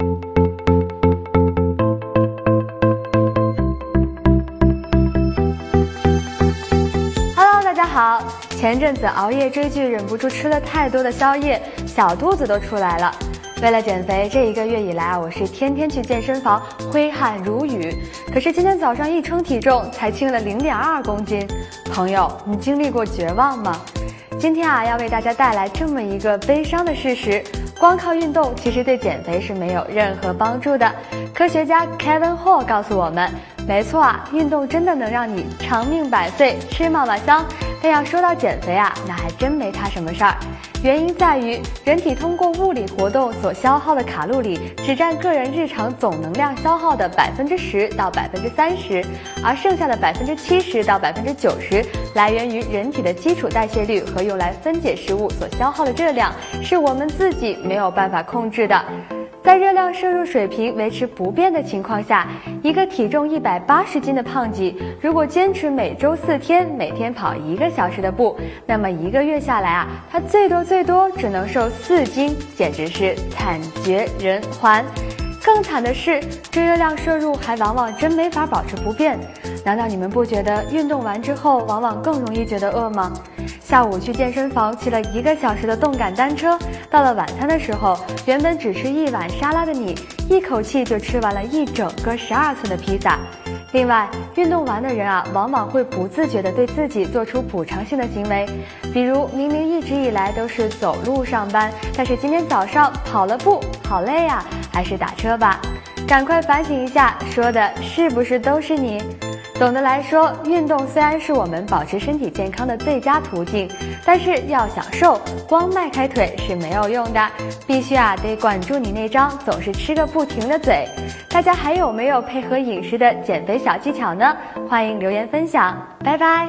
Hello，大家好。前阵子熬夜追剧，忍不住吃了太多的宵夜，小肚子都出来了。为了减肥，这一个月以来啊，我是天天去健身房，挥汗如雨。可是今天早上一称体重，才轻了零点二公斤。朋友，你经历过绝望吗？今天啊，要为大家带来这么一个悲伤的事实：光靠运动其实对减肥是没有任何帮助的。科学家 Kevin Hall 告诉我们，没错啊，运动真的能让你长命百岁，吃嘛嘛香。但要说到减肥啊，那还真没他什么事儿。原因在于，人体通过物理活动所消耗的卡路里，只占个人日常总能量消耗的百分之十到百分之三十，而剩下的百分之七十到百分之九十，来源于人体的基础代谢率和用来分解食物所消耗的热量，是我们自己没有办法控制的。在热量摄入水平维持不变的情况下，一个体重一百八十斤的胖姐，如果坚持每周四天，每天跑一个小时的步，那么一个月下来啊，她最多最多只能瘦四斤，简直是惨绝人寰。更惨的是，这热量摄入还往往真没法保持不变。难道你们不觉得运动完之后往往更容易觉得饿吗？下午去健身房骑了一个小时的动感单车，到了晚餐的时候，原本只吃一碗沙拉的你，一口气就吃完了一整个十二寸的披萨。另外，运动完的人啊，往往会不自觉地对自己做出补偿性的行为，比如明明一直以来都是走路上班，但是今天早上跑了步，好累呀，还是打车吧。赶快反省一下，说的是不是都是你？总的来说，运动虽然是我们保持身体健康的最佳途径，但是要想瘦，光迈开腿是没有用的，必须啊得管住你那张总是吃个不停的嘴。大家还有没有配合饮食的减肥小技巧呢？欢迎留言分享，拜拜。